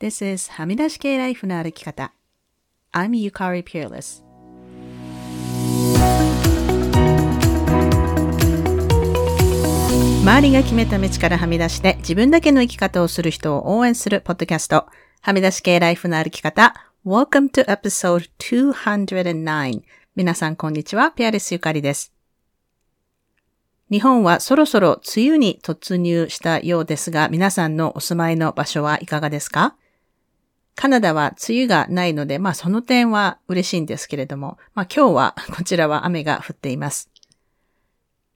This is はみ出し系ライフの歩き方。I'm Yukari Peerless. 周りが決めた道からはみ出して自分だけの生き方をする人を応援するポッドキャスト。はみ出し系ライフの歩き方。Welcome to episode 209. 皆さんこんにちは。ピアレスゆかりです。日本はそろそろ梅雨に突入したようですが、皆さんのお住まいの場所はいかがですか？カナダは梅雨がないので、まあその点は嬉しいんですけれども、まあ今日は こちらは雨が降っています。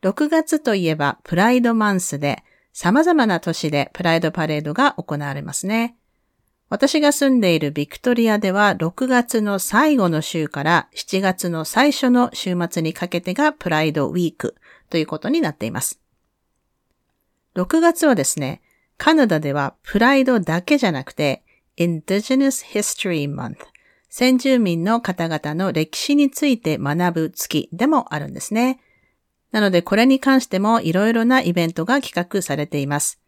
6月といえばプライドマンスで様々な都市でプライドパレードが行われますね。私が住んでいるビクトリアでは6月の最後の週から7月の最初の週末にかけてがプライドウィークということになっています。6月はですね、カナダではプライドだけじゃなくて Indigenous History Month 先住民の方々の歴史について学ぶ月でもあるんですね。なのでこれに関してもいろいろなイベントが企画されています。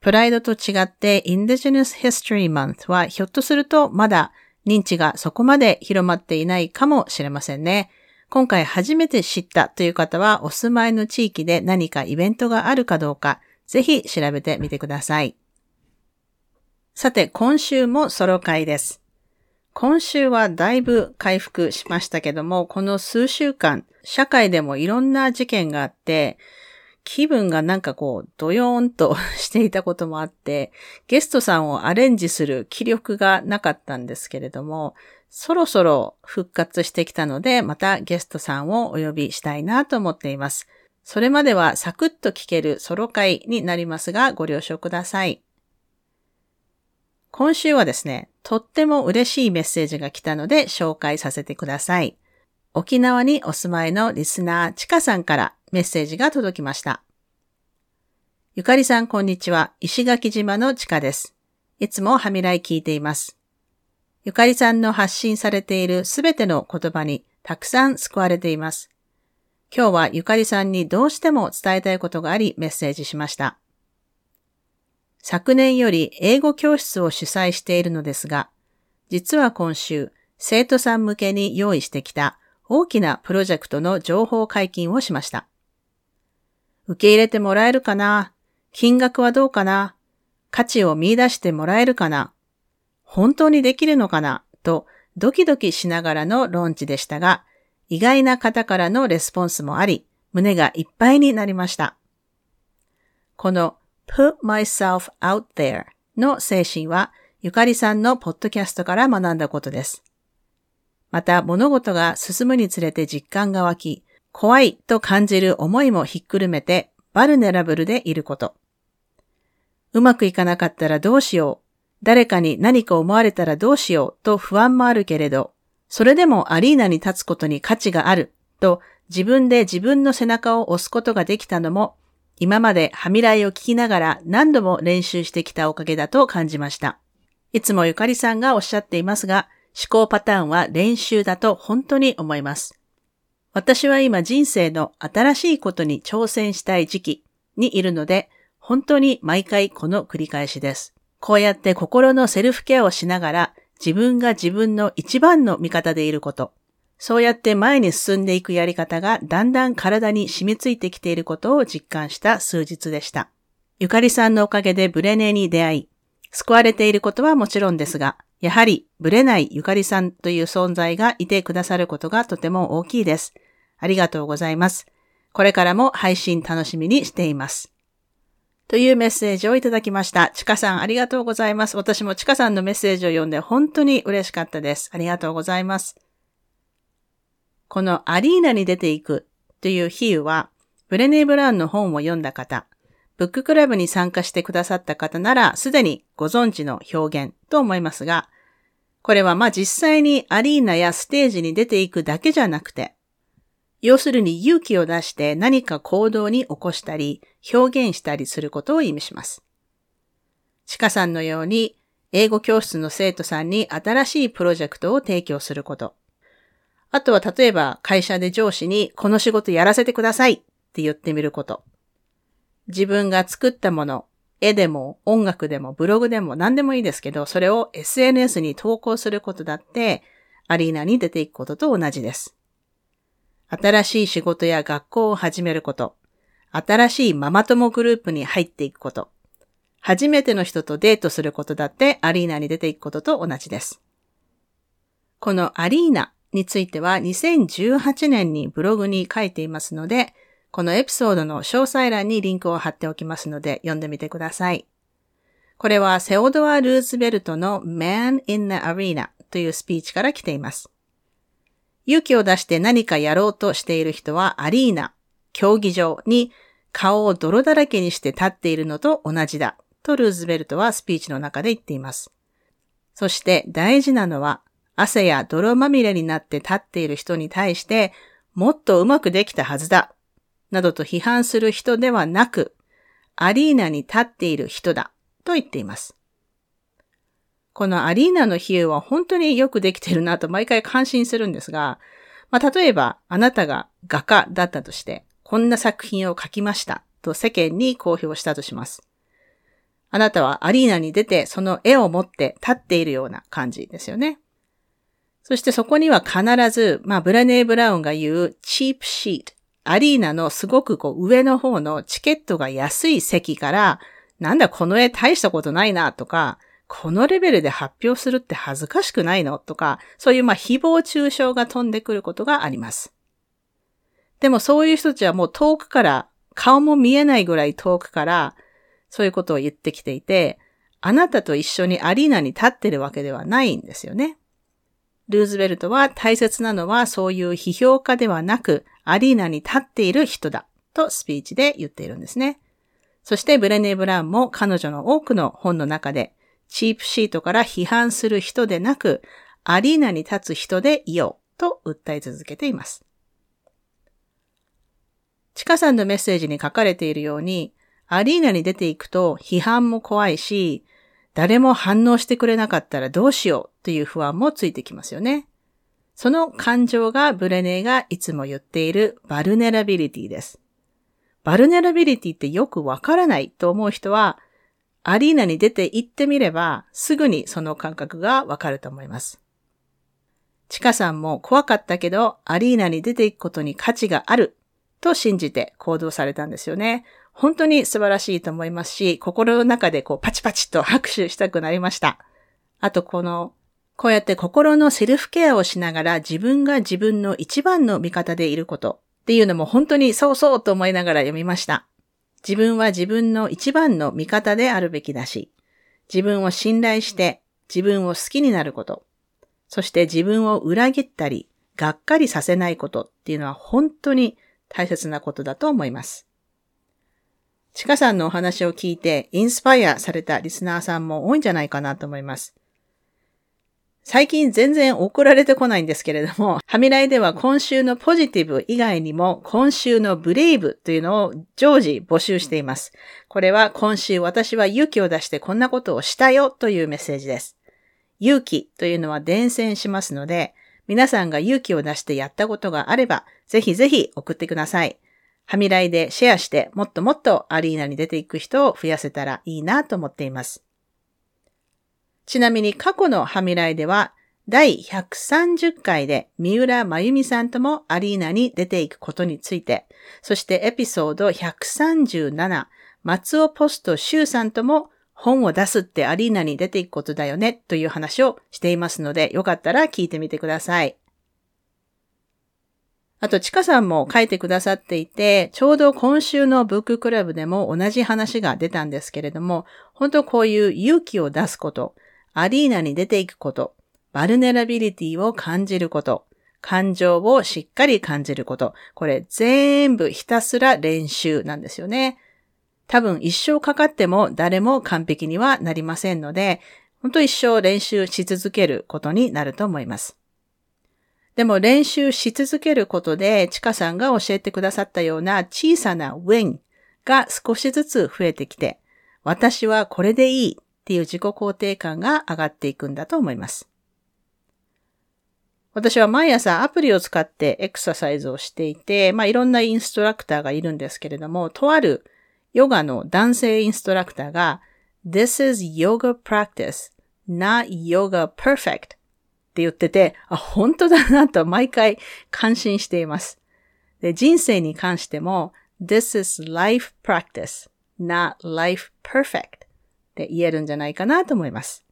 プライドと違って Indigenous History Month はひょっとするとまだ認知がそこまで広まっていないかもしれませんね。今回初めて知ったという方はお住まいの地域で何かイベントがあるかどうかぜひ調べてみてください。さて、今週もソロ会です。今週はだいぶ回復しましたけども、この数週間、社会でもいろんな事件があって、気分がなんかこう、ドヨーンと していたこともあって、ゲストさんをアレンジする気力がなかったんですけれども、そろそろ復活してきたので、またゲストさんをお呼びしたいなと思っています。それまではサクッと聞けるソロ会になりますが、ご了承ください。今週はですね、とっても嬉しいメッセージが来たので紹介させてください。沖縄にお住まいのリスナー、ちかさんからメッセージが届きました。ゆかりさん、こんにちは。石垣島のちかです。いつもはみらい聞いています。ゆかりさんの発信されているすべての言葉にたくさん救われています。今日はゆかりさんにどうしても伝えたいことがありメッセージしました。昨年より英語教室を主催しているのですが、実は今週、生徒さん向けに用意してきた大きなプロジェクトの情報解禁をしました。受け入れてもらえるかな？金額はどうかな？価値を見出してもらえるかな？本当にできるのかな？とドキドキしながらのローンチでしたが、意外な方からのレスポンスもあり、胸がいっぱいになりました。この put myself out there の精神は、ゆかりさんのポッドキャストから学んだことです。また物事が進むにつれて実感が湧き、怖いと感じる思いもひっくるめてバルネラブルでいること。うまくいかなかったらどうしよう誰かに何か思われたらどうしようと不安もあるけれど、それでもアリーナに立つことに価値があると自分で自分の背中を押すことができたのも、今まではみらいを聞きながら何度も練習してきたおかげだと感じました。いつもゆかりさんがおっしゃっていますが、思考パターンは練習だと本当に思います。私は今人生の新しいことに挑戦したい時期にいるので、本当に毎回この繰り返しです。こうやって心のセルフケアをしながら自分が自分の一番の味方でいること。そうやって前に進んでいくやり方がだんだん体に染みついてきていることを実感した数日でした。ゆかりさんのおかげでブレネに出会い、救われていることはもちろんですが、やはりブレないゆかりさんという存在がいてくださることがとても大きいです。ありがとうございます。これからも配信楽しみにしています。というメッセージをいただきました。ちかさんありがとうございます。私もちかさんのメッセージを読んで本当に嬉しかったです。ありがとうございます。このアリーナに出ていくという比喩は、ブレネー・ブラウンの本を読んだ方、ブッククラブに参加してくださった方ならすでにご存知の表現と思いますが、これはまあ実際にアリーナやステージに出ていくだけじゃなくて、要するに勇気を出して何か行動に起こしたり、表現したりすることを意味します。チカさんのように、英語教室の生徒さんに新しいプロジェクトを提供すること。あとは例えば会社で上司にこの仕事やらせてくださいって言ってみること。自分が作ったもの、絵でも音楽でもブログでも何でもいいですけど、それを SNS に投稿することだって、アリーナに出ていくことと同じです。新しい仕事や学校を始めること、新しいママ友グループに入っていくこと、初めての人とデートすることだってアリーナに出ていくことと同じです。このアリーナについては2018年にブログに書いていますので、このエピソードの詳細欄にリンクを貼っておきますので読んでみてください。これはセオドア・ルーズベルトの Man in the Arena というスピーチから来ています。勇気を出して何かやろうとしている人はアリーナ、競技場に顔を泥だらけにして立っているのと同じだとルーズベルトはスピーチの中で言っています。そして大事なのは汗や泥まみれになって立っている人に対してもっとうまくできたはずだなどと批判する人ではなくアリーナに立っている人だと言っています。このアリーナの比喩は本当によくできてるなと毎回感心するんですが、まあ、例えばあなたが画家だったとして、こんな作品を描きましたと世間に公表したとします。あなたはアリーナに出てその絵を持って立っているような感じですよね。そしてそこには必ず、まあ、ブラネー・ブラウンが言うチープシート、アリーナのすごくこう上の方のチケットが安い席から、なんだこの絵大したことないなとか、このレベルで発表するって恥ずかしくないのとか、そういうまあ誹謗中傷が飛んでくることがあります。でもそういう人たちはもう遠くから、顔も見えないぐらい遠くから、そういうことを言ってきていて、あなたと一緒にアリーナに立ってるわけではないんですよね。ルーズベルトは大切なのはそういう批評家ではなく、アリーナに立っている人だとスピーチで言っているんですね。そしてブレネー・ブラウンも彼女の多くの本の中でチープシートから批判する人でなく、アリーナに立つ人でいようと訴え続けています。チカさんのメッセージに書かれているように、アリーナに出ていくと批判も怖いし、誰も反応してくれなかったらどうしようという不安もついてきますよね。その感情がブレネーがいつも言っている vulnerability です。 vulnerability ってよくわからないと思う人は、アリーナに出て行ってみれば、すぐにその感覚がわかると思います。チカさんも怖かったけど、アリーナに出ていくことに価値があると信じて行動されたんですよね。本当に素晴らしいと思いますし、心の中でこうパチパチと拍手したくなりました。あとこの、こうやって心のセルフケアをしながら自分が自分の一番の味方でいることっていうのも本当にそうそうと思いながら読みました。自分は自分の一番の味方であるべきだし、自分を信頼して自分を好きになること、そして自分を裏切ったり、がっかりさせないことっていうのは本当に大切なことだと思います。ちかさんのお話を聞いてインスパイアされたリスナーさんも多いんじゃないかなと思います。最近全然送られてこないんですけれども、ハミライでは今週のポジティブ以外にも今週のブレイブというのを常時募集しています。これは今週私は勇気を出してこんなことをしたよというメッセージです。勇気というのは伝染しますので、皆さんが勇気を出してやったことがあれば、ぜひぜひ送ってください。ハミライでシェアしてもっともっとアリーナに出ていく人を増やせたらいいなと思っています。ちなみに過去のハミライでは、第130回で三浦真由美さんともアリーナに出ていくことについて、そしてエピソード137、松尾ポスト周さんとも本を出すってアリーナに出ていくことだよねという話をしていますので、よかったら聞いてみてください。あと、ちかさんも書いてくださっていて、ちょうど今週のブッククラブでも同じ話が出たんですけれども、本当こういう勇気を出すこと、アリーナに出ていくこと、バルネラビリティを感じること、感情をしっかり感じること、これ全部ひたすら練習なんですよね。多分一生かかっても誰も完璧にはなりませんので、本当一生練習し続けることになると思います。でも練習し続けることで、ちかさんが教えてくださったような小さなウィンが少しずつ増えてきて、私はこれでいいっていう自己肯定感が上がっていくんだと思います。私は毎朝アプリを使ってエクササイズをしていて、まあいろんなインストラクターがいるんですけれども、とあるヨガの男性インストラクターが This is yoga practice, not yoga perfect って言ってて、あ、本当だなと毎回感心しています。で人生に関しても This is life practice, not life perfect って言えるんじゃないかなと思います。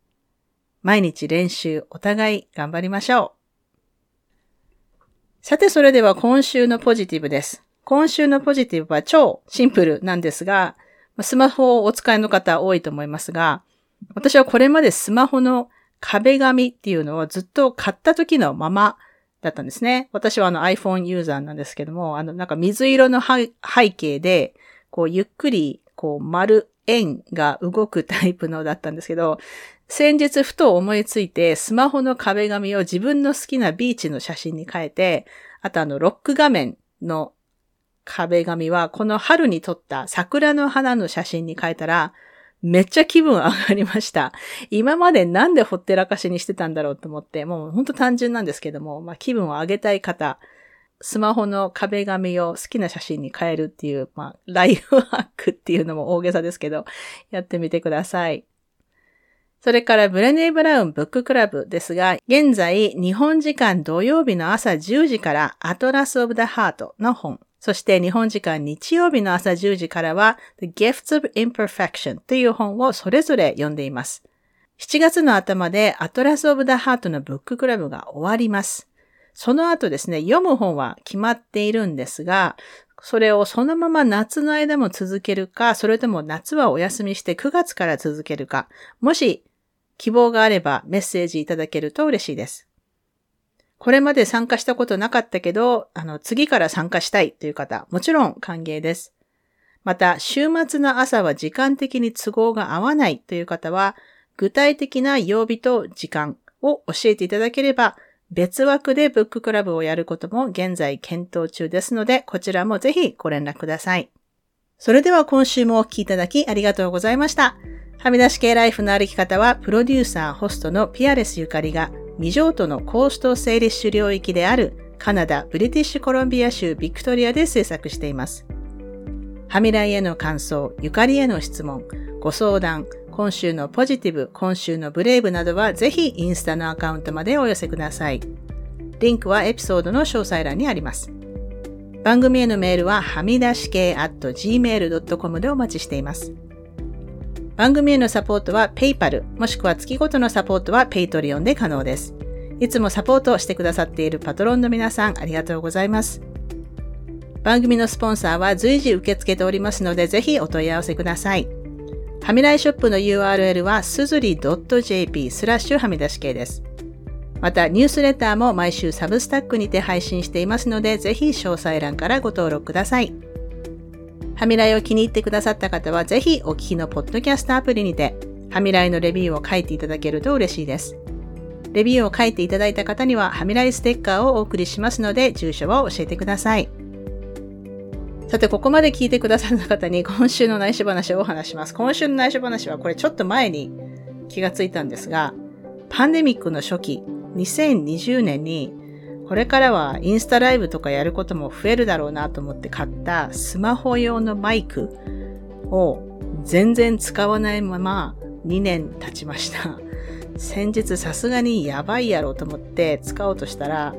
毎日練習お互い頑張りましょう。さてそれでは今週のポジティブです。今週のポジティブは超シンプルなんですが、スマホをお使いの方多いと思いますが、私はこれまでスマホの壁紙っていうのをずっと買った時のままだったんですね。私はあの iPhone ユーザーなんですけども、あのなんか水色の背景で、こうゆっくりこう丸円が動くタイプのだったんですけど、先日ふと思いついてスマホの壁紙を自分の好きなビーチの写真に変えて、あとあのロック画面の壁紙はこの春に撮った桜の花の写真に変えたら、めっちゃ気分上がりました。今までなんでほってらかしにしてたんだろうと思って、もうほんと単純なんですけども、まあ気分を上げたい方、スマホの壁紙を好きな写真に変えるっていう、まあライフハックっていうのも大げさですけど、やってみてください。それからブレネー・ブラウンブッククラブですが、現在日本時間土曜日の朝10時からアトラス・オブ・ダ・ハートの本、そして日本時間日曜日の朝10時からは The Gifts of Imperfection という本をそれぞれ読んでいます。7月の頭でアトラス・オブ・ダ・ハートのブッククラブが終わります。その後ですね、読む本は決まっているんですが、それをそのまま夏の間も続けるか、それとも夏はお休みして9月から続けるか、もし希望があればメッセージいただけると嬉しいです。これまで参加したことなかったけど、あの、次から参加したいという方、もちろん歓迎です。また、週末の朝は時間的に都合が合わないという方は、具体的な曜日と時間を教えていただければ、別枠でブッククラブをやることも現在検討中ですので、こちらもぜひご連絡ください。それでは今週もお聴きいただきありがとうございました。はみ出し系ライフの歩き方は、プロデューサー、ホストのピアレスゆかりが未譲渡のコーストセーリッシュ領域であるカナダ・ブリティッシュコロンビア州ビクトリアで制作しています。ハミライへの感想、ゆかりへの質問、ご相談、今週のポジティブ、今週のブレイブなどはぜひインスタのアカウントまでお寄せください。リンクはエピソードの詳細欄にあります。番組へのメールははみ出し系 at gmail.com でお待ちしています。番組へのサポートは PayPal、もしくは月ごとのサポートは Patreon で可能です。いつもサポートをしてくださっているパトロンの皆さん、ありがとうございます。番組のスポンサーは随時受け付けておりますので、ぜひお問い合わせください。はみらいショップの URL はすずり .jp スラッシュはみ出し系です。また、ニュースレターも毎週サブスタックにて配信していますので、ぜひ詳細欄からご登録ください。ハミライを気に入ってくださった方は、ぜひお聞きのポッドキャストアプリにて、ハミライのレビューを書いていただけると嬉しいです。レビューを書いていただいた方には、ハミライステッカーをお送りしますので、住所を教えてください。さて、ここまで聞いてくださった方に今週の内緒話をお話します。今週の内緒話はこれちょっと前に気がついたんですが、パンデミックの初期、2020年にこれからはインスタライブとかやることも増えるだろうなと思って買ったスマホ用のマイクを全然使わないまま2年経ちました。先日さすがにやばいやろうと思って使おうとしたら、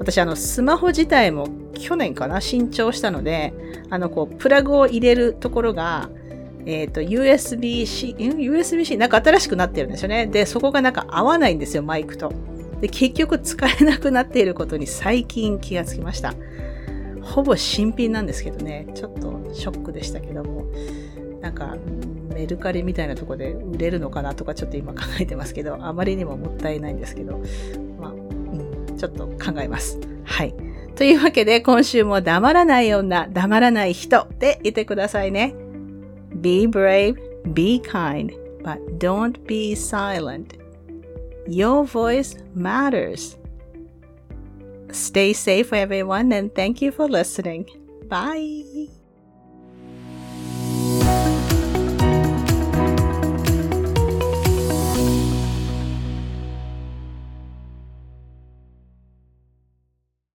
私あのスマホ自体も去年かな新調したので、あのこうプラグを入れるところがえっ、ー、と、USB-C、USB-C なんか新しくなってるんですよね。で、そこがなんか合わないんですよ、マイクと。で、結局使えなくなっていることに最近気がつきました。ほぼ新品なんですけどね、ちょっとショックでしたけども、なんか、メルカリみたいなとこで売れるのかなとかちょっと今考えてますけど、あまりにももったいないんですけど、まあ、うん、ちょっと考えます。はい。というわけで今週も黙らない女、黙らない人でいてくださいね。Be brave, be kind, but don't be silent. Your voice matters. Stay safe, everyone, and thank you for listening. Bye.